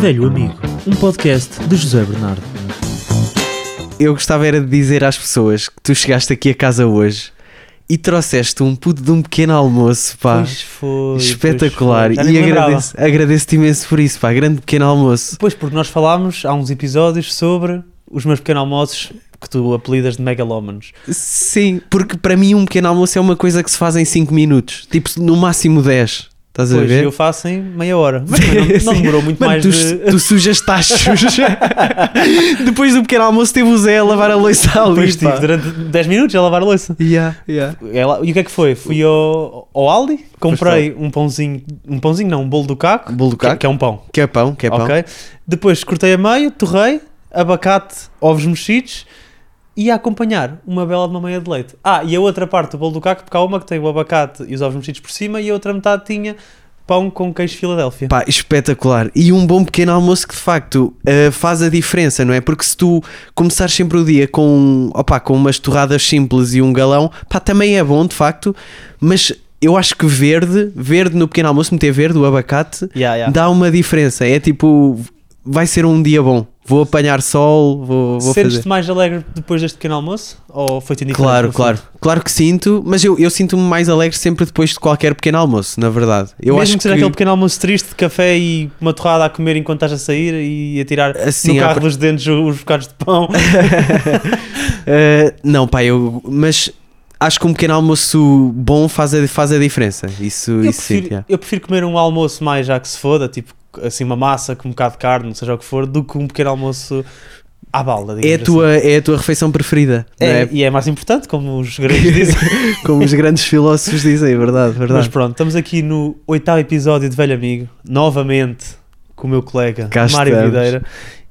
Velho Amigo, um podcast de José Bernardo. Eu gostava era de dizer às pessoas que tu chegaste aqui a casa hoje e trouxeste um puto de um pequeno almoço, pá. Pois foi. Espetacular. pois foi. E agradeço- agradeço-te imenso por isso, pá. Grande pequeno almoço. Pois, porque nós falámos há uns episódios sobre os meus pequenos almoços que tu apelidas de megalómanos. Sim, porque para mim um pequeno almoço é uma coisa que se faz em 5 minutos. Tipo, no máximo 10. Estás a Pois, ver? eu faço em meia hora. Mas não, não demorou muito Mano, mais tu, de... tu sujas tachos. Depois do pequeno almoço teve o Zé a lavar a louça ali, Depois estive durante 10 minutos a lavar a louça. Yeah, yeah. Ela- E o que é que foi? Fui ao, ao Aldi, comprei um pãozinho, um pãozinho não, um bolo do caco, Bolo do que- caco? que é um pão, Que é pão, que é pão. ok? Depois cortei a meio, torrei, abacate, ovos mexidos e a acompanhar uma bela de uma meia de leite. Ah, e a outra parte do bolo do caco, porque há uma que tem o abacate e os ovos mexidos por cima e a outra metade tinha pão com queijo Filadélfia. Pá, espetacular. E um bom pequeno almoço que de facto eh, faz a diferença, não é? Porque se tu começares sempre o dia com, opa, com umas torradas simples e um galão, pá, também é bom de facto, mas eu acho que verde, verde no pequeno almoço, meter verde, o abacate, Yeah, yeah. dá uma diferença. É tipo, vai ser um dia bom. Vou apanhar sol, vou, vou Sentes-te mais alegre depois deste pequeno almoço? Ou foi-te indiferente? Claro, claro. Claro que sinto, mas eu, eu sinto-me mais alegre sempre depois de qualquer pequeno almoço, na verdade. Eu Mesmo acho que seja aquele pequeno almoço triste de café e uma torrada a comer enquanto estás a sair e a tirar Assim, no carro dos dentes os bocados de pão. Uh, não, pá, eu. Mas acho que um pequeno almoço bom faz a, faz a diferença. Isso, eu, isso sim. prefiro, yeah. eu prefiro comer um almoço mais já que se foda, tipo assim uma massa com um bocado de carne, seja o que for, do que um pequeno almoço à balda. É a, tua, é a tua refeição preferida, assim. É, é? E é mais importante, como os gregos dizem. Como os grandes filósofos dizem, é verdade, Mas verdade. pronto, estamos aqui no oitavo episódio de Velho Amigo, novamente com o meu colega Cá Mário estamos. Videira.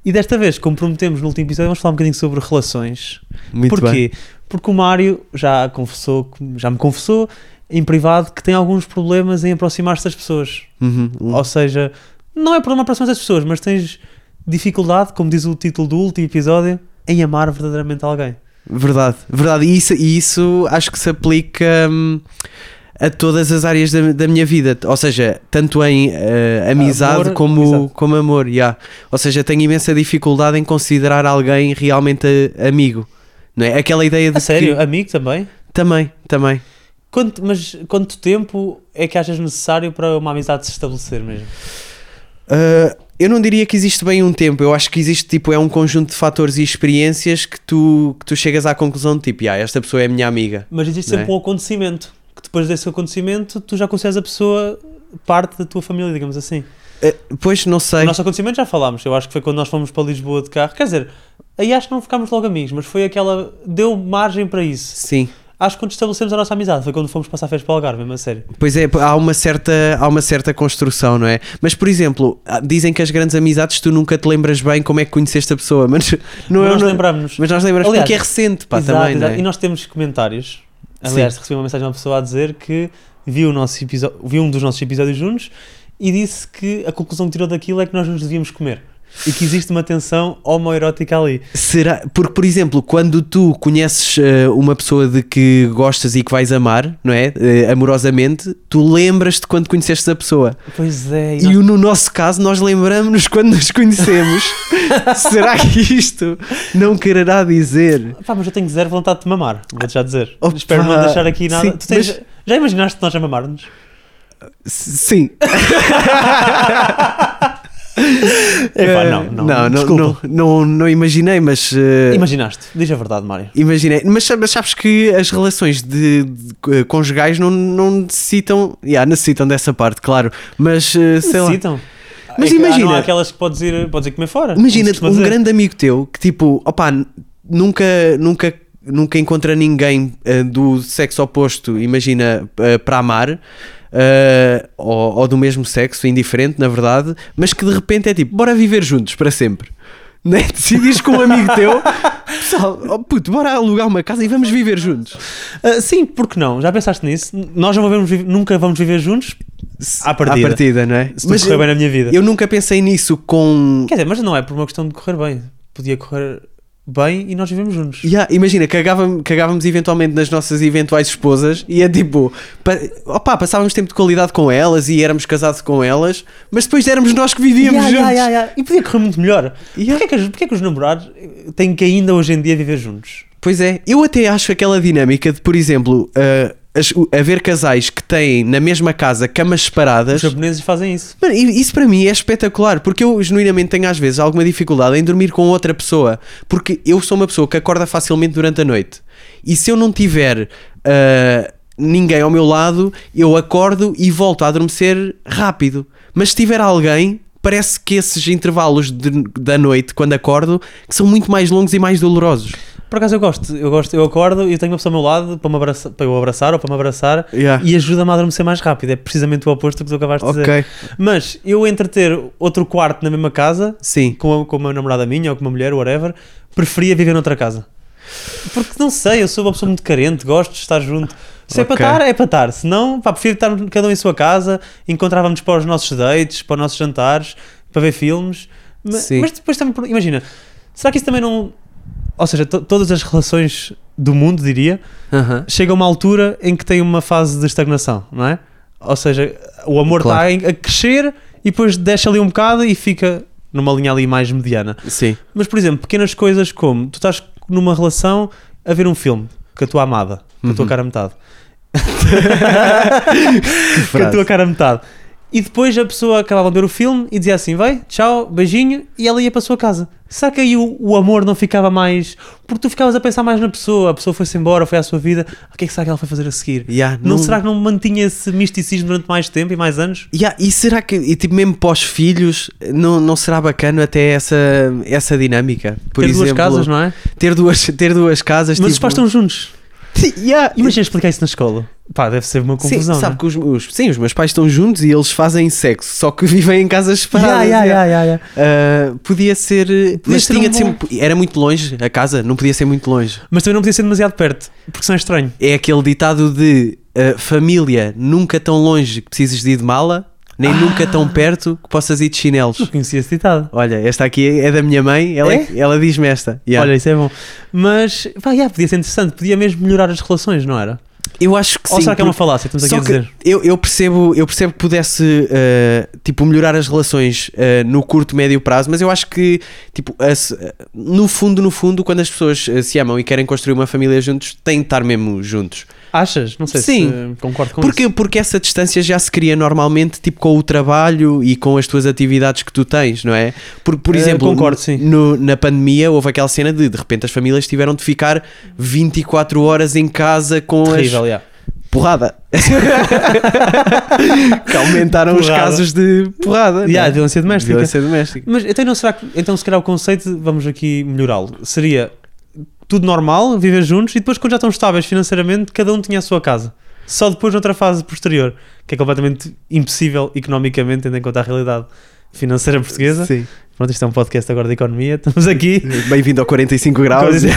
E desta vez, como prometemos no último episódio, vamos falar um bocadinho sobre relações. Muito Porquê? bem. Porque o Mário já confessou, já me confessou em privado que tem alguns problemas em aproximar-se das pessoas. Uhum, um- Ou seja, não é problema aproximar-se das pessoas, mas tens dificuldade, como diz o título do último episódio, em amar verdadeiramente alguém. Verdade, verdade. E isso, e isso acho que se aplica hum, a todas as áreas da, da minha vida. Ou seja, tanto em eh, amizade Amor, como, amizade. como amor. yeah. Ou seja, tenho imensa dificuldade em considerar alguém realmente eh, amigo. Não é? Aquela ideia de A sério? que- Amigo também? Também, também. Quanto, mas quanto tempo é que achas necessário para uma amizade se estabelecer mesmo? Uh, eu não diria que existe bem um tempo, eu acho que existe tipo, é um conjunto de fatores e experiências que tu, que tu chegas à conclusão de tipo, ah, esta pessoa é minha amiga. Mas existe Não sempre é? um acontecimento, que depois desse acontecimento tu já consideras a pessoa parte da tua família, digamos assim. Uh, pois não O sei. nosso acontecimento já falámos, eu acho que foi quando nós fomos para Lisboa de carro, quer dizer, aí acho que não ficámos logo amigos, mas foi aquela, deu margem para isso. Sim, Acho que quando estabelecemos a nossa amizade foi quando fomos passar férias para o Algarve, mesmo a sério. pois é, há uma certa, há uma certa construção, não é? Mas por exemplo, ah, dizem que as grandes amizades tu nunca te lembras bem como é que conheceste a pessoa, mas não é. nós não- lembramos. Mas nós lembramos Aliás, porque é recente, pá, Exato, também, exato. é? E nós temos comentários. Aliás, Sim. recebi uma mensagem de uma pessoa a dizer que viu, o nosso episódio, viu um dos nossos episódios juntos e disse que a conclusão que tirou daquilo é que nós nos devíamos comer. E que existe uma tensão homoerótica ali. Será? Porque, por exemplo, quando tu conheces eh, uma pessoa de que gostas e que vais amar, não é? Eh, amorosamente, tu lembras-te quando conheceste a pessoa. Pois é. E no nosso caso, nós lembramos-nos quando nos conhecemos. Será que isto não quererá dizer? Pá, mas eu tenho zero vontade de mamar, vou-te já dizer. Opa, Espero não deixar aqui nada. sim, Tu tens- mas- Já imaginaste nós a mamar-nos? Sim. Epá, Eh, não, não, não, não, não, não, imaginei, mas. eh, Imaginaste, diz a verdade, Mário. Imaginei, mas, mas sabes que as relações de, de, eh, conjugais não, não necessitam, yeah, necessitam dessa parte, claro, mas eh, sei lá. Necessitam. Mas É imagina- Não há aquelas que podes ir, podes ir comer fora. Imagina um dizer. grande amigo teu que tipo, opá, n- nunca, nunca, nunca encontra ninguém eh, do sexo oposto, imagina, para amar. Eh, ou, ou do mesmo sexo, indiferente, na verdade, mas que de repente é tipo, bora viver juntos para sempre. Né? Decidires com um amigo teu, pessoal, oh puto, bora alugar uma casa e vamos viver juntos. Ah, sim, porque não? Já pensaste nisso? Nós não vamos nunca vamos viver juntos à partida. não é? Se tudo correr eu, bem na minha vida. eu nunca pensei nisso com. Quer dizer, mas não é por uma questão de correr bem. Podia correr bem e nós vivemos juntos. Yeah, imagina, cagávamos, cagávamos eventualmente nas nossas eventuais esposas e é tipo, pa, opa, passávamos tempo de qualidade com elas e éramos casados com elas, mas depois éramos nós que vivíamos Yeah, juntos. yeah. E podia correr muito melhor. Yeah. Porquê, que, os- porquê que os namorados têm que ainda hoje em dia viver juntos? Pois é, eu até acho aquela dinâmica de, por exemplo, uh, as- haver casais que têm na mesma casa camas separadas. Os japoneses fazem isso. Mano, isso para mim é espetacular, porque eu genuinamente tenho às vezes alguma dificuldade em dormir com outra pessoa, porque eu sou uma pessoa que acorda facilmente durante a noite. E se eu não tiver ah, ninguém ao meu lado, eu acordo e volto a adormecer rápido. Mas se tiver alguém, parece que esses intervalos de- da noite, quando acordo, são muito mais longos e mais dolorosos. Por acaso eu gosto, eu gosto, eu acordo e tenho uma pessoa ao meu lado para, me abraçar, para eu abraçar ou para me abraçar Yeah. e ajuda-me a adormecer mais rápido. É precisamente o oposto do que tu acabaste de dizer. Mas eu entre ter outro quarto na mesma casa, sim. com, a- com uma namorada minha ou com uma mulher, whatever, preferia viver noutra casa. Porque não sei, eu sou uma pessoa muito carente, gosto de estar junto. Se é Ok. para estar, é para estar. Se não, pá, prefiro estar cada um em sua casa, encontrávamos para os nossos dates, para os nossos jantares, para ver filmes. Ma- Sim. Mas depois também, imagina, será que isso também não. Ou seja, to- todas as relações do mundo, diria, Aham. chega a uma altura em que tem uma fase de estagnação, não é? Ou seja, o amor está Claro. em- a crescer e depois deixa ali um bocado e fica numa linha ali mais mediana. Sim. Mas, por exemplo, pequenas coisas como tu estás numa relação a ver um filme com a tua amada, com a tua Uhum. cara metade, com a tua cara metade. E depois a pessoa acabava de ver o filme e dizia assim: vai, tchau, beijinho, e ela ia para a sua casa. Será que aí o, o amor não ficava mais. Porque tu ficavas a pensar mais na pessoa, a pessoa foi-se embora, foi à sua vida, o que é que será que ela foi fazer a seguir? Yeah, Não, será que não mantinha esse misticismo durante mais tempo e mais anos? Yeah, e será que, e tipo, mesmo pós filhos, não, não será bacana até essa, essa dinâmica? Por Ter exemplo, duas casas, não é? Ter duas, ter duas casas. Mas os tipo, pais estão juntos. Yeah. Imagina explicar isso na escola. Pá, deve ser uma Sim, confusão. sabe não é? que os, os- sim, os meus pais estão juntos e eles fazem sexo, só que vivem em casas separadas. Yeah, yeah, yeah. Ah, podia ser. mas ser tinha um de ser. Era muito longe a casa, não podia ser muito longe. Mas também não podia ser demasiado perto, porque senão é estranho. É aquele ditado de ah, família nunca tão longe que precisas de ir de mala, nem nunca tão perto que possas ir de chinelos. Não conhecia esse ditado. Olha, esta aqui é da minha mãe, ela, É? ela diz-me esta. Yeah. Olha, isso é bom. Mas, pá, yeah, podia ser interessante, podia mesmo melhorar as relações, não era? eu acho que Ou sim. será que é uma falácia? Estamos aqui a que dizer. eu, eu percebo, eu percebo que pudesse uh, tipo, melhorar as relações uh, no curto, médio prazo, mas eu acho que tipo, as- no fundo, no fundo, quando as pessoas uh, se amam e querem construir uma família juntos, têm de estar mesmo juntos. Achas? Não sei Sim. se concordo com Porque, isso. porque essa distância já se cria normalmente tipo, com o trabalho e com as tuas atividades que tu tens, não é? Por, por Eh, exemplo, concordo, sim. no- na pandemia houve aquela cena de de repente as famílias tiveram de ficar 24 horas em casa com as Terrível, yeah. porrada. que aumentaram os Porrada. casos de porrada. Yeah, né? violência doméstica. Violência doméstica. Mas então, não será que, então, se calhar, o conceito, vamos aqui melhorá-lo, seria tudo normal, viver juntos e depois, quando já estão estáveis financeiramente, cada um tinha a sua casa. Só depois, noutra fase posterior, que é completamente impossível economicamente, tendo em conta a realidade financeira portuguesa. Sim. Pronto, isto é um podcast agora de economia, estamos aqui. Bem-vindo ao 45 graus.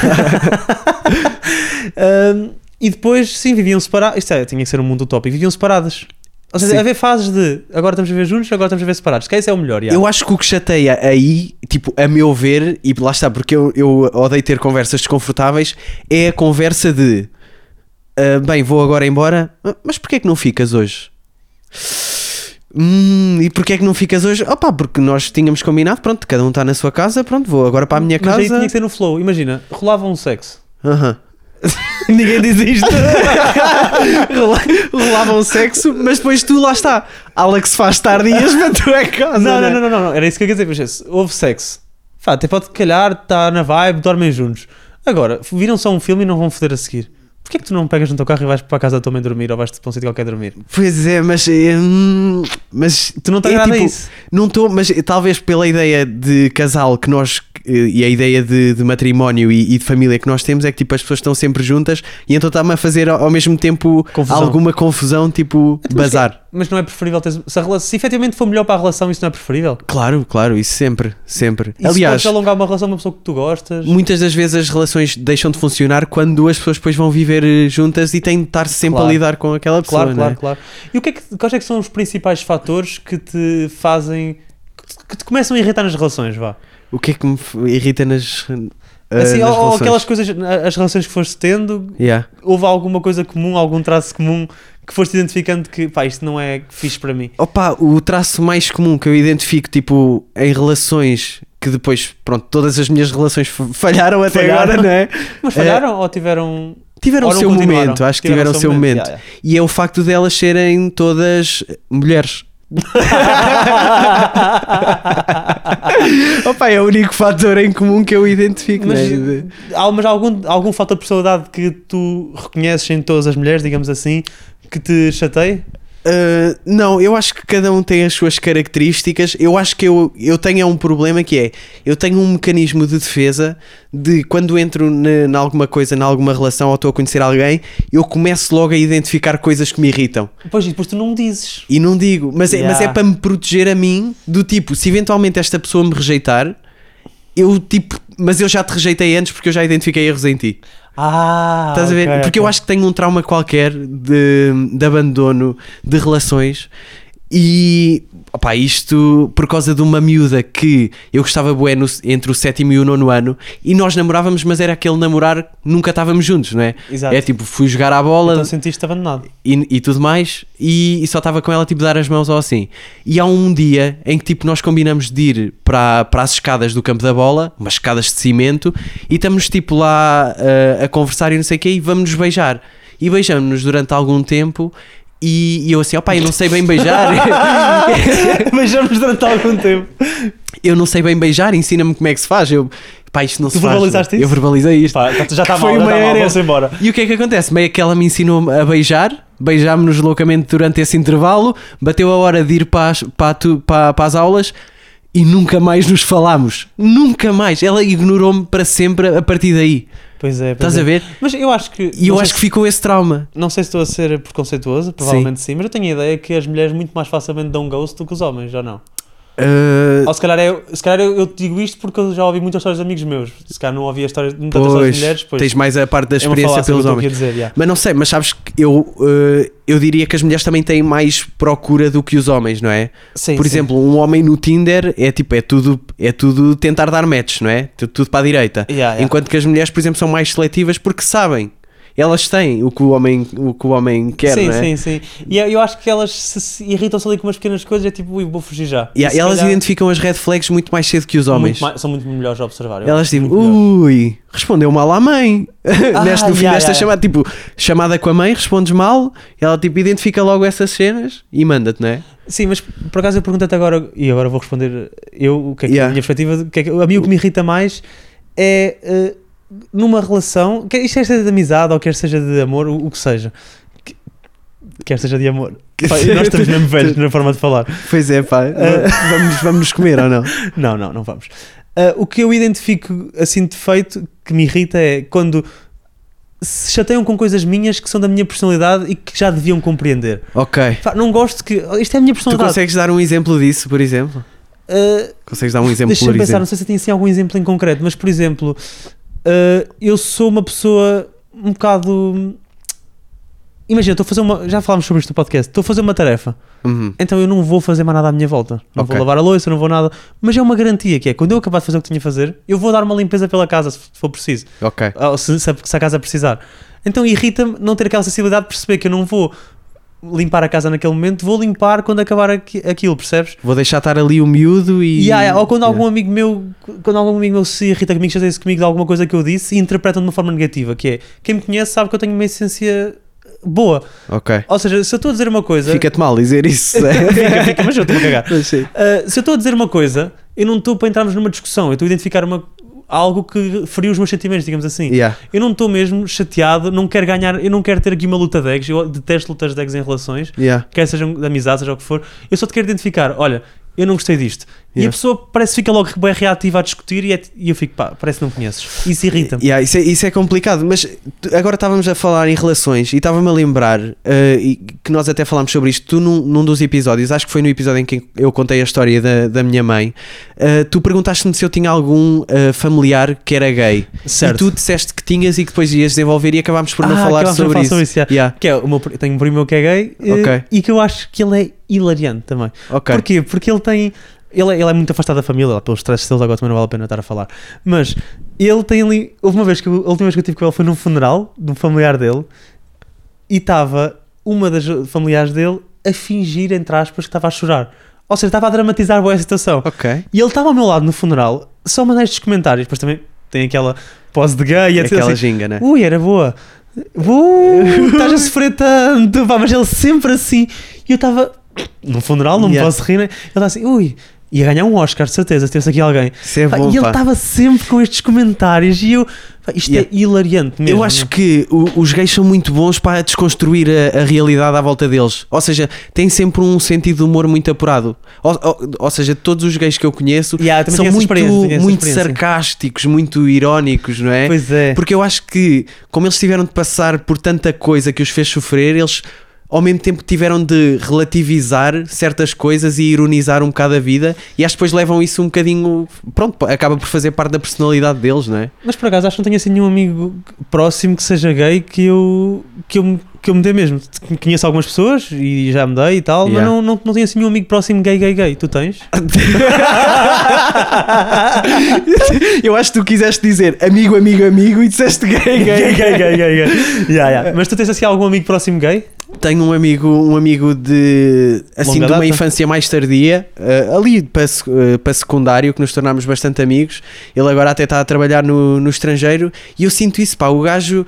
Ahm, e depois, sim, viviam separados. Isto é, tinha que ser um mundo utópico. Viviam separados. Ou seja, Sim. haver fases de agora estamos a viver juntos, agora estamos a viver separados. Que esse é o melhor. já. Eu acho que o que chateia aí, tipo, a meu ver, e lá está, porque eu, eu odeio ter conversas desconfortáveis, é a conversa de ah, bem, vou agora embora, ah, mas porquê é que não ficas hoje? Hum, e porquê é que não ficas hoje? Opa, porque nós tínhamos combinado, pronto, cada um está na sua casa, pronto, vou agora para a minha Mas aí tinha casa. que ser no flow. Imagina, rolava um sexo. Aham. Ninguém diz isto. Rola- rolava um sexo, mas depois tu lá está. Alex faz tardias, mas tu é casa. não, né? não, não, não, não, não. Era isso que eu queria dizer. Mas, houve sexo. Fá, até pode calhar, está na vibe, dormem juntos. Agora, viram só um filme e não vão foder a seguir. Porquê é que tu não pegas no teu carro e vais para a casa da tua mãe dormir ou vais para um sítio qualquer dormir? Pois é, mas. hum, mas Tu não te é agrada tipo, isso? Não estou, mas talvez pela ideia de casal que nós. eh, E a ideia de, de matrimónio e, e de família que nós temos é que tipo as pessoas estão sempre juntas e então está-me a fazer ao, ao mesmo tempo Confusão. alguma confusão, tipo Então, mas bazar. Mas não é preferível ter. Se, a rela- se efetivamente for melhor para a relação, isso não é preferível? Claro, claro, isso sempre, sempre. Se Aliás, alongar uma relação com uma pessoa que tu gostas. muitas das vezes as relações deixam de funcionar quando duas pessoas depois vão viver eh, juntas e têm de estar sempre Claro. a lidar com aquela pessoa. Claro, não é? claro, claro. E o que é que, quais é que são os principais fatores que te fazem que te começam a irritar nas relações, vá. O que é que me irrita nas. ah, Assim, nas ou, relações? aquelas coisas, as relações que foste tendo, Yeah. houve alguma coisa comum, algum traço comum que foste identificando que, pá, isto não é fixe para mim. Opa, o traço mais comum que eu identifico, tipo, em relações que depois, pronto, todas as minhas relações falharam até Falharam. agora, não é? Mas falharam ou tiveram. Tiveram o seu momento, acho que tiveram o seu momento. yeah, yeah. E é o facto de elas serem todas mulheres. Opa, é o único fator em comum que eu identifico, Mas, né? De- há, mas há algum, algum fator de personalidade que tu reconheces em todas as mulheres, digamos assim, que te chateie? Uh, não, eu acho que cada um tem as suas características. Eu acho que eu, eu tenho é um problema que é eu tenho um mecanismo de defesa de quando entro em alguma coisa, em alguma relação ou estou a conhecer alguém, eu começo logo a identificar coisas que me irritam. Pois, e depois tu não me dizes. E não digo, mas, é, mas é Yeah. para me proteger a mim do tipo, se eventualmente esta pessoa me rejeitar, eu tipo, mas eu já te rejeitei antes porque eu já identifiquei erros em ti. Ah, Estás a ver? Porque eu acho que tenho um trauma qualquer de, de abandono de relações e opá, isto por causa de uma miúda que eu gostava bué no- entre o sétimo e o nono ano e nós namorávamos, mas era aquele namorar nunca estávamos juntos, não é? Exato. É tipo, fui jogar à bola Então sentiste abandonado. e, e tudo mais e, e só estava com ela tipo dar as mãos ou assim. E há um dia em que tipo nós combinamos de ir para, para as escadas do campo da bola, umas escadas de cimento, e estamos tipo lá uh, a conversar e não sei o quê e vamos nos beijar. E beijamos-nos durante algum tempo e, e eu assim, opá, eu não sei bem beijar. Beijamos durante algum tempo. eu não sei bem beijar, ensina-me como é que se faz. Eu, pá, isto não Tu se faz. verbalizaste Eu isso? verbalizei isto. Pá, já está Foi mal, já uma está mal, vamos embora. E o que é que acontece? Meio que ela me ensinou a beijar, beijámos-nos loucamente durante esse intervalo, bateu a hora de ir para as, para, tu- para- para as aulas e nunca mais nos falámos. Nunca mais. Ela ignorou-me para sempre a partir daí. Pois é, pois Estás é. a ver? Mas eu acho que. E eu acho que ficou esse trauma. Não sei se estou a ser preconceituoso, provavelmente sim. mas eu tenho a ideia que as mulheres muito mais facilmente dão ghost do que os homens, já não. Uh, Ou se calhar, é, se calhar eu, eu te digo isto porque eu já ouvi muitas histórias de amigos meus. Se calhar não ouvi a história, tantas histórias pois, de mulheres, pois. tens mais a parte da experiência pelos homens. dizer, yeah. Mas não sei, mas sabes que eu, uh, eu diria que as mulheres também têm mais procura do que os homens, não é? Sim, Por sim. exemplo, um homem no Tinder é tipo, é tudo, é tudo tentar dar match, não é? Tudo, tudo para a direita. Yeah, yeah. Enquanto que as mulheres, por exemplo, são mais seletivas porque sabem. Elas têm o que o homem, o que o homem quer, sim, não é? sim, sim. E eu- acho que elas se, se irritam-se ali com umas pequenas coisas, é tipo, ui, vou fugir já. Yeah, E elas calhar identificam as red flags muito mais cedo que os homens. muito mais- são muito melhores a observar. Elas tipo, ui, respondeu mal à mãe. Neste, no fim yeah, desta yeah. chamada, tipo, chamada com a mãe, respondes mal, ela tipo identifica logo essas cenas e manda-te, não é? Sim, mas por acaso eu pergunto-te agora, e agora vou responder eu, o que é que Yeah. a minha perspectiva, o que é que, a mim o que me irrita mais é eh, numa relação, quer isto seja de amizade ou quer seja de amor, o, o que seja, que- quer seja de amor. Pá, nós estamos mesmo velhos na forma de falar. Pois é, pá, vamos, vamos nos comer ou não? Não, não, não vamos. Ah, o que eu identifico assim de feito que me irrita é quando se chateiam com coisas minhas que são da minha personalidade e que já deviam compreender. Ok. Pá, não gosto que. Isto é a minha Tu personalidade. consegues dar um exemplo disso, por exemplo? Ah, Consegues dar um exemplo, Deixa-me por pensar, exemplo? não sei se tem assim algum exemplo em concreto, mas por exemplo, uh, eu sou uma pessoa um bocado. Imagina, estou a fazer uma. Já falámos sobre isto no podcast. Estou a fazer uma tarefa, Uhum. então eu não vou fazer mais nada à minha volta. Não Ok. vou lavar a louça, não vou nada. Mas é uma garantia que é quando eu acabar de fazer o que tinha a fazer, eu vou dar uma limpeza pela casa se for preciso. Ok. Ou se, se a casa precisar. Então irrita-me não ter aquela sensibilidade de perceber que eu não vou limpar a casa naquele momento, vou limpar quando acabar aqui- aquilo, percebes? Vou deixar estar ali o miúdo e. E, há- ou quando Yeah. algum amigo meu quando algum amigo meu se irrita comigo, chateia-se comigo de alguma coisa que eu disse e interpretam de uma forma negativa, que é quem me conhece sabe que eu tenho uma essência boa. Ok. Ou seja, se eu estou a dizer uma coisa. Fica-te mal dizer isso. fica, fica, mas eu estou a cagar. Uh, se eu estou a dizer uma coisa, eu não estou para entrarmos numa discussão, eu estou a identificar uma, algo que feriu os meus sentimentos, digamos assim. Yeah. Eu não estou mesmo chateado, não quero ganhar, eu não quero ter aqui uma luta de eggs, eu detesto lutas de eggs em relações, Yeah. quer sejam de amizade, seja o que for, eu só te quero identificar, olha, eu não gostei disto. E a pessoa parece que fica logo bem reativa a discutir e, é- e eu fico, pá, parece que não conheces. Isso irrita-me. Yeah, isso, é, isso é complicado, mas agora estávamos a falar em relações e estava-me a lembrar e que nós até falámos sobre isto. Tu, num, num dos episódios, acho que foi no episódio em que eu contei a história da, da minha mãe, eh, tu perguntaste-me se eu tinha algum eh, familiar que era gay. Certo. E tu disseste que tinhas e que depois ias desenvolver e acabámos por não Ah, falar sobre falar isso. sobre isso, yeah. Yeah, Que é, o meu, tenho um primo que é gay eh, Ok. e que eu acho que ele é hilariante também. ok. Porquê? Porque ele tem. Ele, é- ele é muito afastado da família, pelos stresses dele, agora também não vale a pena estar a falar. Mas ele tem ali. Houve uma vez que eu- a última vez que eu tive com ele foi num funeral de um familiar dele e estava uma das familiares dele a fingir, entre aspas, que estava a chorar. Ou seja, estava a dramatizar boa a situação. Ok. E ele estava ao meu lado no funeral, só mandar estes comentários. Depois também tem aquela pose de gay e. Aquela assim, ginga, né? Ui, era boa. Uh, estás a sofrer tanto, pá, mas ele sempre assim. E eu estava num funeral, não me Yeah. posso rir, né? Ele estava assim, ui, ia ganhar um Oscar, de certeza, se tivesse aqui alguém. É Pá, bom, e ele estava sempre com estes comentários e eu, pá, isto Yeah. é hilariante mesmo. Eu acho que o- os gays são muito bons para desconstruir a, a realidade à volta deles. Ou seja, têm sempre um sentido de humor muito apurado. Ou, ou- ou seja, todos os gays que eu conheço Yeah, são muito, muito sarcásticos, muito irónicos, não é? Pois é. Porque eu acho que, como eles tiveram de passar por tanta coisa que os fez sofrer, eles ao mesmo tempo tiveram de relativizar certas coisas e ironizar um bocado a vida e acho que depois levam isso um bocadinho. Pronto, acaba por fazer parte da personalidade deles, não é? Mas por acaso acho que não tenho assim nenhum amigo próximo que seja gay que eu, que eu, me- que eu me dê mesmo. Conheço algumas pessoas e já me dei e tal, Yeah. mas não, não, não tenho assim nenhum amigo próximo gay, gay, gay. Tu tens? eu acho que tu quiseste dizer amigo, amigo, amigo e disseste gay, gay, gay, gay, gay, gay, gay. Yeah, yeah. Mas tu tens assim algum amigo próximo gay? Tenho um amigo, um amigo de assim Longa de uma data? infância mais tardia, eh, ali para, eh, para secundário, que nos tornámos bastante amigos. Ele agora até está a trabalhar no, no estrangeiro e eu sinto isso, pá, o gajo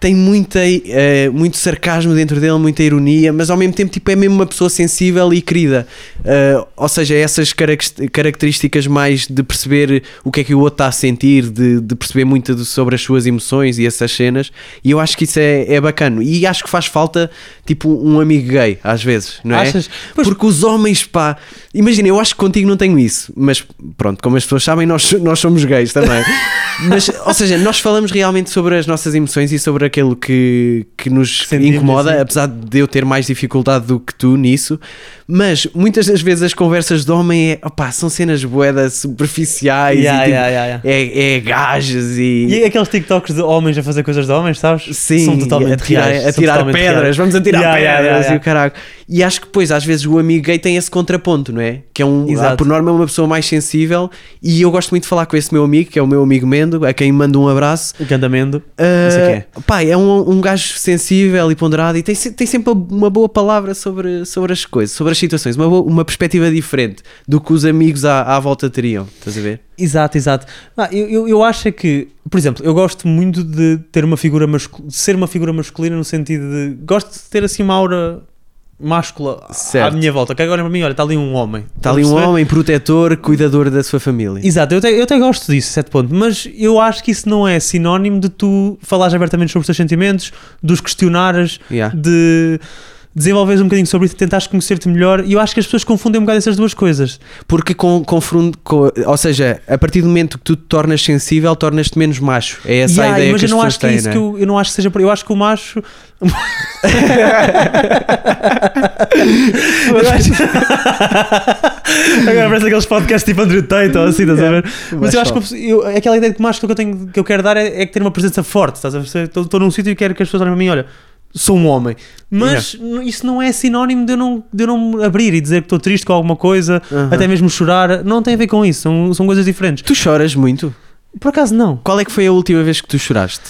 tem muita, eh, muito sarcasmo dentro dele, muita ironia, mas ao mesmo tempo tipo, é mesmo uma pessoa sensível e querida. Eh, ou seja, essas carac- características mais de perceber o que é que o outro está a sentir, de, de perceber muito do- sobre as suas emoções e essas cenas, e eu acho que isso é, é bacana. E acho que faz falta tipo um amigo gay, às vezes, não é? Achas? Pois- Porque os homens, pá, imagina, eu acho que contigo não tenho isso, mas pronto, como as pessoas sabem, nós, nós somos gays também. mas, ou seja, nós falamos realmente sobre as nossas emoções e sobre aquilo que, que nos Sentimos, incomoda, assim. apesar de eu ter mais dificuldade do que tu nisso. Mas muitas das vezes as conversas de homem é, opá, são cenas boedas superficiais Yeah, e tipo, yeah, yeah, yeah. É, é gajas e. E aqueles TikToks de homens a fazer coisas de homens, sabes? Sim, são totalmente a tirar, reais, a tirar pedras, reais. vamos atirar pedras e o caralho. E acho que depois, às vezes, o amigo gay tem esse contraponto, não é? Que é um, Exato. ah, por norma, é uma pessoa mais sensível. E eu gosto muito de falar com esse meu amigo, que é o meu amigo Mendo, a quem mando um abraço. Candamendo. Ah, sei quem é. pá, é um, um gajo sensível e ponderado e tem, tem sempre uma boa palavra sobre, sobre as coisas, sobre as situações, uma, boa- uma perspectiva diferente do que os amigos à, à volta teriam. Estás a ver? Exato, exato. Ah, eu, eu, eu acho é que, por exemplo, eu gosto muito de ter uma figura masculina, de ser uma figura masculina no sentido de gosto de ter assim uma aura máscula à Certo. minha volta. Que agora para mim, olha, está ali um homem. Está ali um homem protetor, cuidador da sua família. Exato, eu até, eu até gosto disso, certo ponto, mas eu acho que isso não é sinónimo de tu falares abertamente sobre os teus sentimentos, de os questionares, Yeah. de desenvolveres um bocadinho sobre isso, tentares conhecer-te melhor, e eu acho que as pessoas confundem um bocado essas duas coisas. Porque com, confronto, com- ou seja, a partir do momento que tu te tornas sensível, tornas-te menos macho. É essa Yeah, a ideia mas que eu as não pessoas acho que é têm, isso não é? que eu, eu não acho que seja por eu acho que o macho Agora parece aqueles podcasts tipo Andrew Tate ou assim, estás a ver? Mas eu acho que eu- aquela ideia de que o macho que eu, tenho, que eu quero dar é, é ter uma presença forte, estás a ver? Estou num sítio e quero que as pessoas olhem para mim, olha, sou um homem. Mas isso não é sinónimo de eu não, de eu não me abrir e dizer que estou triste com alguma coisa, até mesmo chorar. Não tem a ver com isso, são, são coisas diferentes. Tu choras muito? Por acaso não. Qual é que foi a última vez que tu choraste?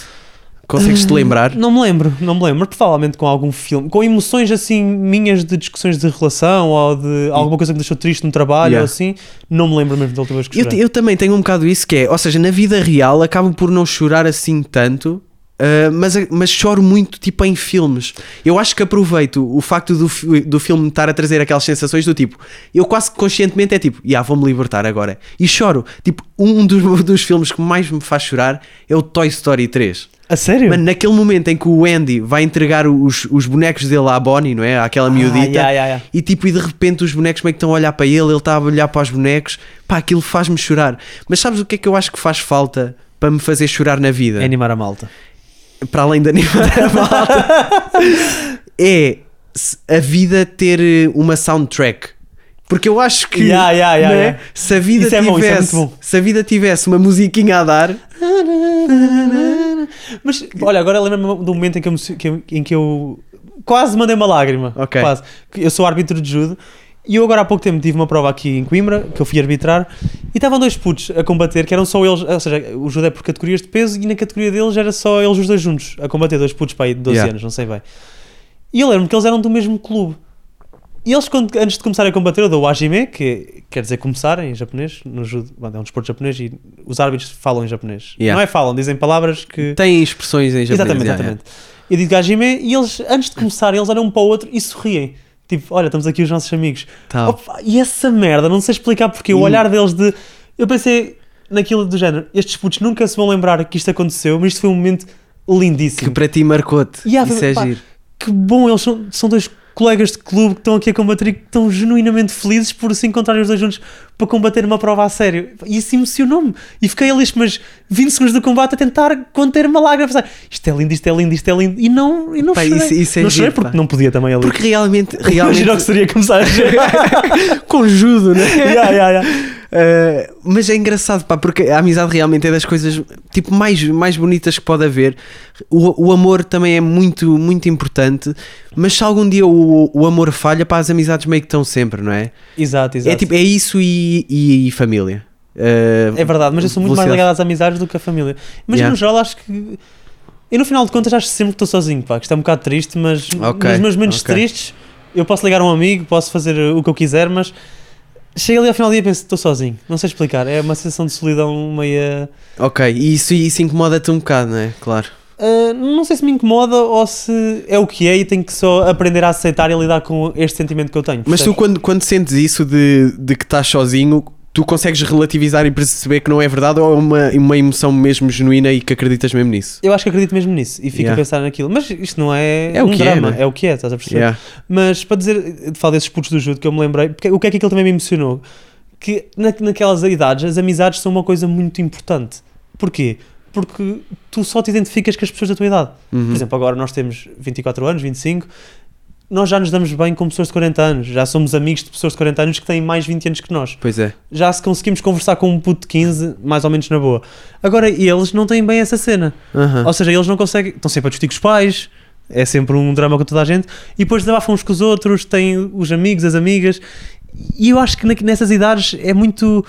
Consegues-te lembrar? Não me lembro, não me lembro, provavelmente com algum filme, com emoções assim minhas de discussões de relação ou de alguma coisa que me deixou triste no trabalho Yeah. ou assim, não me lembro mesmo da última vez que Eu, chorei. eu também tenho um bocado isso que é, ou seja, na vida real acabo por não chorar assim tanto, ah, mas, mas choro muito tipo em filmes. Eu acho que aproveito o facto do, do filme me estar a trazer aquelas sensações do tipo, eu quase conscientemente é tipo, já vou-me libertar agora. E choro. Tipo, um dos, dos filmes que mais me faz chorar é o Toy Story 3. A sério? Mano, naquele momento em que o Andy vai entregar os, os bonecos dele à Bonnie, não é? Àquela miudita. Ah, yeah, yeah, yeah. E tipo, e de repente os bonecos meio que estão a olhar para ele, ele está a olhar para os bonecos. Pá, aquilo faz-me chorar. Mas sabes o que é que eu acho que faz falta para me fazer chorar na vida? É animar a malta. Para além da animar a malta. é a vida ter eh, uma soundtrack. Porque eu acho que Yeah, yeah, yeah, é? yeah. se a vida Isso é bom, é tivesse se a vida tivesse uma musiquinha a dar Mas olha, agora lembro-me do momento em que eu, me- em que eu quase mandei uma lágrima. Ok. Quase. Eu sou árbitro de judo E eu agora há pouco tempo tive uma prova aqui em Coimbra, que eu fui arbitrar, e estavam dois putos a combater, que eram só eles, ou seja, o judo é por categorias de peso, e na categoria deles era só eles os dois juntos, a combater, dois putos para aí de 12 Yeah. anos, não sei bem. E eu lembro-me que eles eram do mesmo clube. E eles, quando, antes de começarem a combater, eu dou o hajime, que quer dizer começar em japonês, no judo, é um desporto japonês, e os árbitros falam em japonês. Yeah. Não é falam, dizem palavras que... Tem expressões em japonês. Exatamente, yeah, exatamente. Eu digo Hajime e eles, antes de começar, eles olham um para o outro e sorriem. Tipo, olha, estamos aqui os nossos amigos. Tal. Opa, e essa merda, não sei explicar porque, o Hum. olhar deles de. Eu pensei naquilo do género, estes putos nunca se vão lembrar que isto aconteceu, mas isto foi um momento Que lindíssimo. para ti marcou-te. Yeah, Isso é pá, giro. Que bom, eles são, são dois colegas de clube que estão aqui a combater e que estão genuinamente felizes por se encontrarem os dois juntos para combater uma prova a sério. E isso emocionou-me. E fiquei ali, mas 20 segundos do combate a tentar conter uma lágrima, pensar isto é lindo, isto é lindo, isto é lindo. E não, e não Pá, chorei. isso- isso é não chorei porque pá. não podia também ali. Porque realmente, Imagina o que realmente seria começar a chorar. conjudo, né? yeah, yeah, yeah. Uh, mas é engraçado, pá, porque a amizade realmente é das coisas tipo, mais, mais bonitas que pode haver. O, o amor também é muito, muito importante, mas se algum dia o, o amor falha, pá, as amizades meio que estão sempre, não é? Exato, exato. É, tipo, é isso e, e, e família. Uh, É verdade, mas eu sou muito mais ligado às amizades do que à família. Mas Yeah. no geral acho que. Eu no final de contas acho sempre que estou sozinho, pá, que isto é um bocado triste, mas Ok, nos meus momentos ok. tristes eu posso ligar a um amigo, posso fazer o que eu quiser, mas chego ali ao final do dia e penso, estou sozinho. Não sei explicar, é uma sensação de solidão meia. Ok, e isso, isso incomoda-te um bocado, não é? Claro. Uh, não sei se me incomoda ou se é o que é e tenho que só aprender a aceitar e lidar com este sentimento que eu tenho. Mas tu, percebes? quando, quando sentes isso de, de que estás sozinho, tu consegues relativizar e perceber que não é verdade ou é uma, uma emoção mesmo genuína e que acreditas mesmo nisso? Eu acho que acredito mesmo nisso e fico Yeah. a pensar naquilo. Mas isto não é, É o um que é, drama, não é? é? o que é, estás a perceber? Yeah. Mas para dizer, falar desses putos do judo que eu me lembrei, porque, o que é que aquilo também me emocionou? Que na, naquelas idades as amizades são uma coisa muito importante. Porquê? Porque tu só te identificas com as pessoas da tua idade. Uhum. Por exemplo, agora nós temos 24 anos, 25, nós já nos damos bem com pessoas de 40 anos, já somos amigos de pessoas de 40 anos que têm mais 20 anos que nós. Pois é. Já se conseguimos conversar com um puto de 15, mais ou menos na boa. Agora, eles não têm bem essa cena. Aham. Ou seja, eles não conseguem. Estão sempre a discutir com os pais, é sempre um drama com toda a gente, e depois desabafam uns com os outros, têm os amigos, as amigas, e eu acho que nessas idades é muito.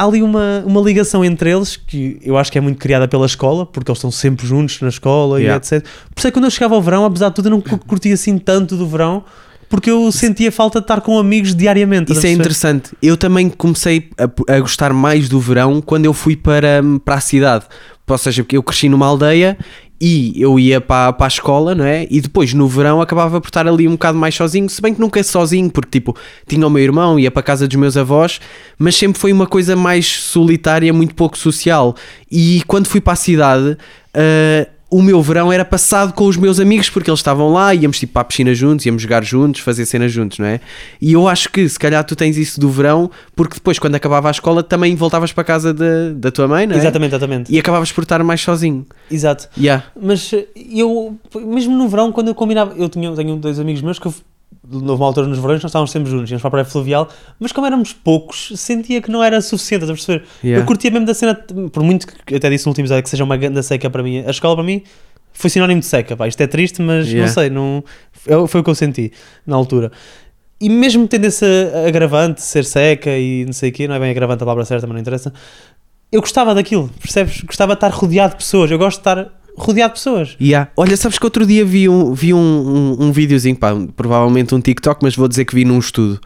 Há ali uma, uma ligação entre eles que eu acho que é muito criada pela escola, porque eles estão sempre juntos na escola Yeah. e etc. Por isso é que quando eu chegava ao verão, apesar de tudo, eu não cu- curtia assim tanto do verão, porque eu sentia falta de estar com amigos diariamente. Isso é interessante. Eu também comecei a, a gostar mais do verão quando eu fui para, para a cidade. Ou seja, porque eu cresci numa aldeia e eu ia para, para a escola, não é? E depois no verão acabava por estar ali um bocado mais sozinho, se bem que nunca sozinho, porque tipo, tinha o meu irmão, ia para a casa dos meus avós, mas sempre foi uma coisa mais solitária, muito pouco social. E quando fui para a cidade, ah, o meu verão era passado com os meus amigos porque eles estavam lá, íamos tipo para a piscina juntos, íamos jogar juntos, fazer cenas juntos, não é? E eu acho que se calhar tu tens isso do verão, porque depois quando acabava a escola também voltavas para a casa de- da tua mãe, não é? Exatamente, exatamente. E acabavas por estar mais sozinho. Exato. Yeah. Mas eu, mesmo no verão, quando eu combinava, eu tinha, tenho dois amigos meus que eu, houve uma altura nos verões, nós estávamos sempre juntos, íamos para a praia fluvial, mas como éramos poucos, sentia que não era suficiente, estás a perceber? Yeah. Eu curtia mesmo da cena, por muito que até disse no último episódio que seja uma grande seca para mim, a escola para mim foi sinónimo de seca, pá. isto é triste, mas Yeah. não sei, não, foi, foi o que eu senti na altura. E mesmo tendo esse agravante, ser seca e não sei o quê, não é bem agravante a palavra certa, mas não interessa, eu gostava daquilo, percebes? Gostava de estar rodeado de pessoas, eu gosto de estar rodeado de pessoas. Yeah. Olha, sabes que outro dia vi um, vi um, um, um videozinho, pá, provavelmente um TikTok, mas vou dizer que vi num estudo.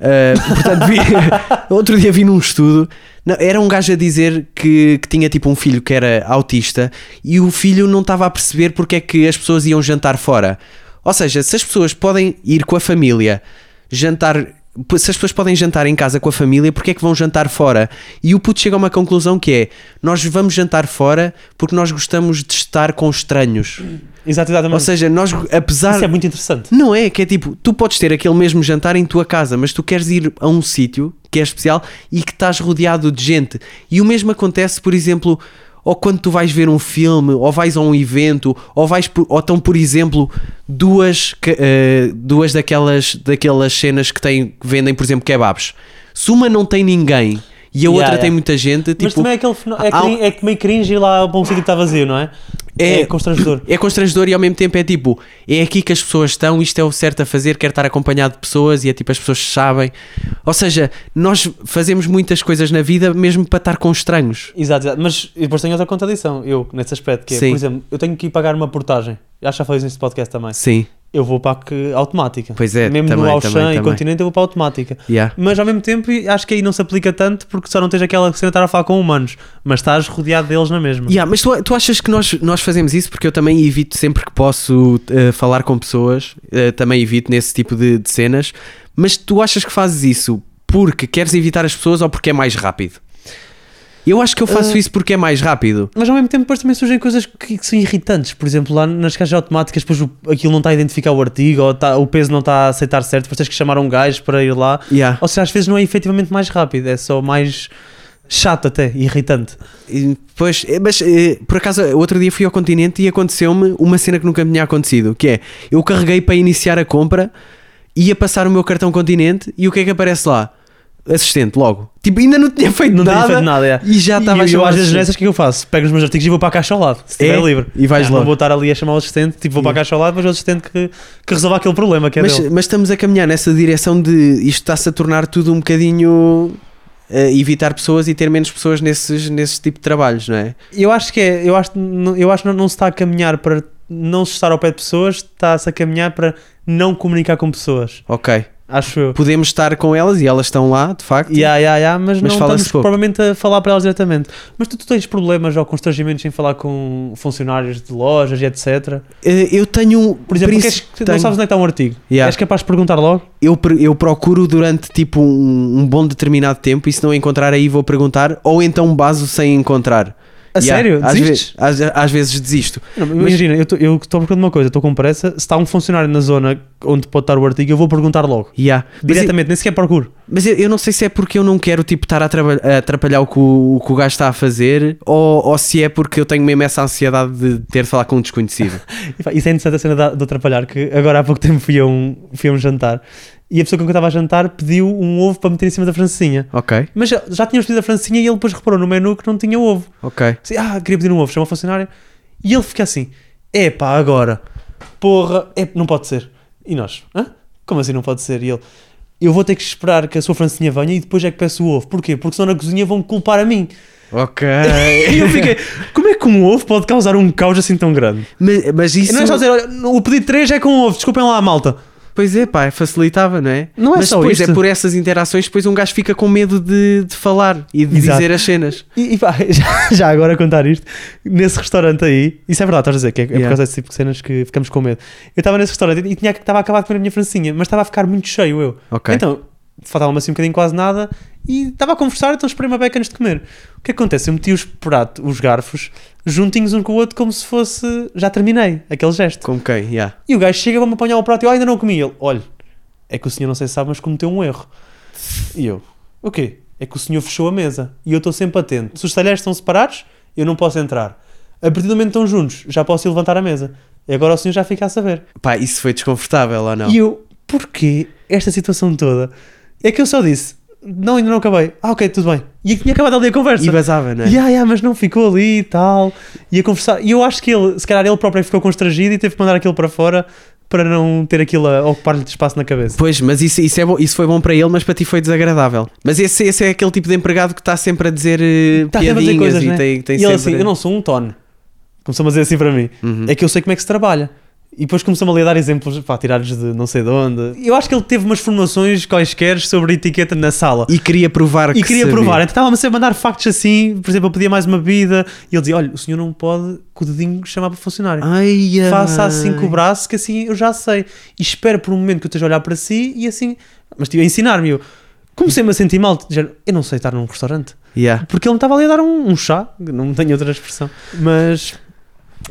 Uh, portanto, vi, outro dia vi num estudo. Não, era um gajo a dizer que, que tinha tipo um filho que era autista e o filho não estava a perceber porque é que as pessoas iam jantar fora. Ou seja, se as pessoas podem ir com a família jantar. Se as pessoas podem jantar em casa com a família, porque é que vão jantar fora? E o puto chega a uma conclusão que é: nós vamos jantar fora porque nós gostamos de estar com estranhos. Exato, exatamente. Ou seja, nós, apesar. Isso é muito interessante. Não é, que é tipo, tu podes ter aquele mesmo jantar em tua casa, mas tu queres ir a um sítio que é especial e que estás rodeado de gente. E o mesmo acontece, por exemplo, ou quando tu vais ver um filme, ou vais a um evento, ou vais por, ou estão, por exemplo, duas, eh, duas daquelas, daquelas cenas que, têm, que vendem, por exemplo, kebabs. Se uma não tem ninguém e a outra tem muita gente, Mas tipo, também é, aquele, fenó- é, há- crin- é que meio cringe ir lá para um sítio que está vazio, não é? É- é, constrangedor. É constrangedor e ao mesmo tempo é tipo, é aqui que as pessoas estão, isto é o certo a fazer, quero estar acompanhado de pessoas e é tipo, as pessoas sabem. Ou seja, nós fazemos muitas coisas na vida mesmo para estar com estranhos. Exato, exato. Mas e depois tenho outra contradição, eu, nesse aspecto, que é, Sim. por exemplo, eu tenho que ir pagar uma portagem. Acho que já falei isso neste podcast também. Sim, Eu vou para a automática. Pois é, Mesmo também, no Auchan também, e também. Continente eu vou para a automática. yeah. Mas ao mesmo tempo acho que aí não se aplica tanto porque só não tens aquela cena de estar a falar com humanos, mas estás rodeado deles na mesma. Yeah, mas tu, tu achas que nós, nós fazemos isso? Porque eu também evito sempre que posso eh, falar com pessoas, eh, também evito nesse tipo de, de cenas. Mas tu achas que fazes isso porque queres evitar as pessoas ou porque é mais rápido? Eu acho que eu faço Ah. isso porque é mais rápido. Mas ao mesmo tempo depois também surgem coisas que, que são irritantes. Por exemplo, lá nas caixas automáticas, depois o- aquilo não está a identificar o artigo, ou tá- o peso não está a aceitar certo, depois tens que chamar um gajo para ir lá. Yeah. Ou seja, às vezes não é efetivamente mais rápido, é só mais chato até, irritante. E Pois, eh, mas eh, por acaso, outro dia fui ao continente e aconteceu-me uma cena que nunca me tinha acontecido, que é, eu carreguei para iniciar a compra, ia passar o meu cartão continente e o que é que aparece lá? Assistente, logo. Tipo, ainda não tinha feito Não nada. tinha feito nada, é. E já estava a eu, chamar eu às vezes nessas, o que é que eu faço? Pego os meus artigos e vou para a caixa ao lado, se estiver É? livre. E vais Ah, logo. Não vou estar ali a chamar o assistente, tipo, vou para a caixa ao lado, mas o assistente que, que resolva aquele problema que é mas, dele. mas estamos a caminhar nessa direção de isto está-se a tornar tudo um bocadinho eh, evitar pessoas e ter menos pessoas nesses, nesses tipo de trabalhos, não é? Eu acho que é, eu acho, eu acho que não, não se está a caminhar para não se estar ao pé de pessoas, está-se a caminhar para não comunicar com pessoas. Ok. Acho eu. Podemos estar com elas e elas estão lá, de facto. Ya, ya, ya, mas, Mas não estamos pouco. provavelmente a falar para elas diretamente. Mas tu, tu tens problemas ou constrangimentos em falar com funcionários de lojas e etc. Eh, eu tenho. Por exemplo, queres que- não tenho- sabes onde é que está um artigo. Ya. És capaz de perguntar logo? eu, eu procuro durante tipo um, um bom determinado tempo e se não encontrar aí vou perguntar ou então baso sem encontrar. A Yeah, sério? Às, Desistes? ve- às, às vezes desisto. Não, imagina, eu estou procurando uma coisa, estou com pressa. Se está um funcionário na zona onde pode estar o artigo, eu vou perguntar logo. Yeah. Mas, eu, Diretamente, nem sequer procuro. mas eu, eu não sei se é porque eu não quero tipo, estar a, a atrapalhar o que o, o que o gajo está a fazer ou, ou se é porque eu tenho mesmo essa ansiedade de ter de falar com um desconhecido. Isso é interessante a cena da- de atrapalhar, que agora há pouco tempo fui a um, fui a um jantar e a pessoa com quem eu estava a jantar pediu um ovo para meter em cima da francesinha. ok, Mas já, já tínhamos pedido a francesinha e ele depois reparou no menu que não tinha ovo. ok. Assim, ah, queria pedir um ovo, chama o funcionário. E ele fica assim, epá, agora, porra, é, não pode ser. E nós, hã? Como assim não pode ser? E ele, eu vou ter que esperar que a sua francesinha venha e depois é que peço o ovo. Porquê? Porque senão na cozinha vão culpar a mim. Ok. E eu fiquei, como é que um ovo pode causar um caos assim tão grande? mas, mas isso. Não é só dizer, olha, o pedido 3 é com ovo, desculpem lá a malta. Pois é, pá, facilitava, não é? Não é Mas só depois isto. é por essas interações, depois um gajo fica com medo de, de falar e de Exato. dizer as cenas. E, e pá, já, já agora contar isto, nesse restaurante aí, isso é verdade, estás a dizer, que é, é por Yeah. causa desse tipo de cenas que ficamos com medo. Eu estava nesse restaurante e tinha, estava a acabar de comer a minha francinha, mas estava a ficar muito cheio eu. Ok. Então, faltava-me assim um bocadinho quase nada e estava a conversar, então esperei uma beca antes de comer. O que acontece? Eu meti os pratos, os garfos, juntinhos um com o outro como se fosse, já terminei, aquele gesto. Como quem? Yeah. E o gajo chega, vai-me apanhar o prato e eu "Ah, ainda não comi. Ele, olha, é que o senhor não sei se sabe, mas cometeu um erro. E eu, o quê? É que o senhor fechou a mesa. E eu estou sempre atento. Se os talheres estão separados, eu não posso entrar. A partir do momento que estão juntos, já posso ir levantar a mesa. E agora o senhor já fica a saber. Pá, isso foi desconfortável ou não? E eu, porquê esta situação toda? É que eu só disse, não, ainda não acabei. Ah, ok, tudo bem. E tinha acabado ali a conversa. E vazava, não é? Ya, ya, mas não ficou ali e tal. E a conversar. E eu acho que ele, se calhar ele próprio ficou constrangido e teve que mandar aquilo para fora para não ter aquilo a ocupar-lhe espaço na cabeça. Pois, mas isso, isso, é bom, isso foi bom para ele, mas para ti foi desagradável. Mas esse, esse é aquele tipo de empregado que está sempre a dizer uh, a piadinhas dizer coisas, e né? tem, tem e ele sempre... assim, eu não sou um tono. Começou-me a dizer assim para mim. Uhum. É que eu sei como é que se trabalha. E depois começou-me ali a dar exemplos, pá, tirados de não sei de onde. Eu acho que ele teve umas formações quaisquer sobre etiqueta na sala. E queria provar que E queria sabia. provar, então estava-me a mandar factos assim, por exemplo, eu pedia mais uma bebida e ele dizia: Olha, o senhor não pode com o dedinho chamar para funcionário. Ai, ai. Faça assim com o braço, que assim eu já sei. E espero por um momento que eu esteja a olhar para si e assim. Mas estive a ensinar-me. Eu comecei-me a sentir mal. género, Eu não sei estar num restaurante. Yeah. Porque ele me estava ali a dar um, um chá, não tenho outra expressão. Mas.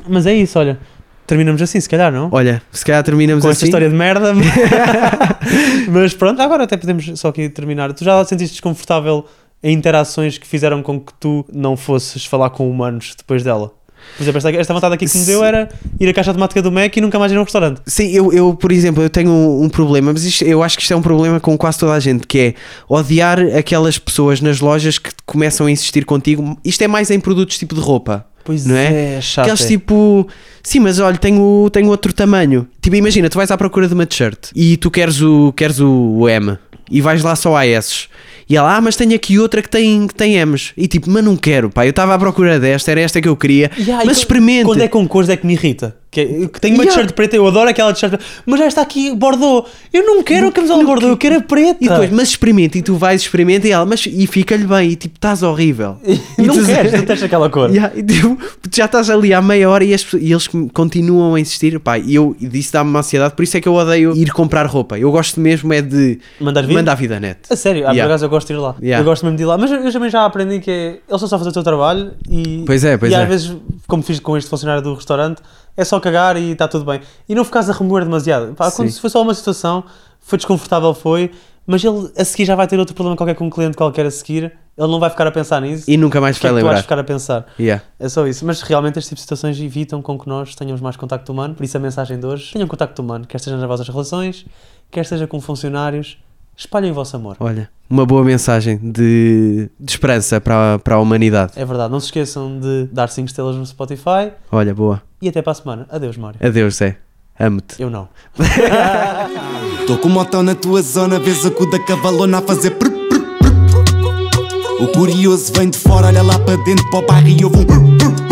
Mas é isso, olha. Terminamos assim, se calhar, não? Olha, se calhar terminamos Com assim. esta história de merda. mas pronto, agora até podemos só aqui terminar. Tu já te sentiste desconfortável em interações que fizeram com que tu não fosses falar com humanos depois dela? Por exemplo, esta, esta vontade aqui que me deu era ir à caixa automática do Mac e nunca mais ir a um restaurante. Sim, eu, eu, por exemplo, eu tenho um, um problema, mas isto- eu acho que isto é um problema com quase toda a gente, que é odiar aquelas pessoas nas lojas que começam a insistir contigo. Isto é mais em produtos tipo de roupa. Pois não é? é, chato. Aqueles é. tipo, sim, mas olha, tenho, tenho outro tamanho. Tipo, imagina, tu vais à procura de uma t-shirt e tu queres o, queres o M e vais lá só a S. E ela, ah, mas tenho aqui outra que tem, que tem M's. E tipo, mas não quero, pá, eu estava à procura desta, era esta que eu queria. Yeah, mas experimente. Quando é com cores é que me irrita. Que é- eu tenho uma Yeah. t-shirt preta, eu adoro aquela t-shirt preta, mas já está aqui Bordeaux. Eu não quero a camisola Bordeaux, eu quero a preta. E depois, mas experimenta, e tu vais experimenta e ela, mas e fica-lhe bem, e tipo, estás horrível. não tu- queres, tens aquela cor. Yeah, e, tipo, já estás ali há meia hora e, as e eles continuam a insistir, pá, e eu e isso dá-me uma ansiedade, por isso é que eu odeio ir comprar roupa. Eu gosto mesmo é de Mandar vir? mandar vida net. A sério, ah, por Yeah. acaso eu gosto de ir lá. Yeah. Eu gosto mesmo de ir lá. Mas eu, eu também já aprendi que é, eles só a fazer o teu trabalho e, Pois é, pois e é. às vezes, como fiz com este funcionário do restaurante, é só cagar e está tudo bem. E não ficares a remoer demasiado. Pá, quando foi só uma situação, foi desconfortável, foi, mas ele a seguir já vai ter outro problema qualquer com um cliente qualquer a seguir, ele não vai ficar a pensar nisso. E nunca mais é vai que vais lembrar. ficar a pensar? Yeah. É só isso. Mas realmente este tipo de situações evitam com que nós tenhamos mais contacto humano. Por isso a mensagem de hoje: tenham contacto humano, quer seja nas vossas relações, quer seja com funcionários, espalhem o vosso amor. Olha, uma boa mensagem de, de esperança para, a- para a humanidade. É verdade, não se esqueçam de dar 5 estrelas no Spotify Olha, boa. E até para a semana. Adeus, Mário. Adeus, Zé. Amo-te. Eu não. Tô com um motão na tua zona, vês a cu da cavalona a fazer prr, prr, prr. O curioso vem de fora, olha lá para dentro para o bairro e ouve um.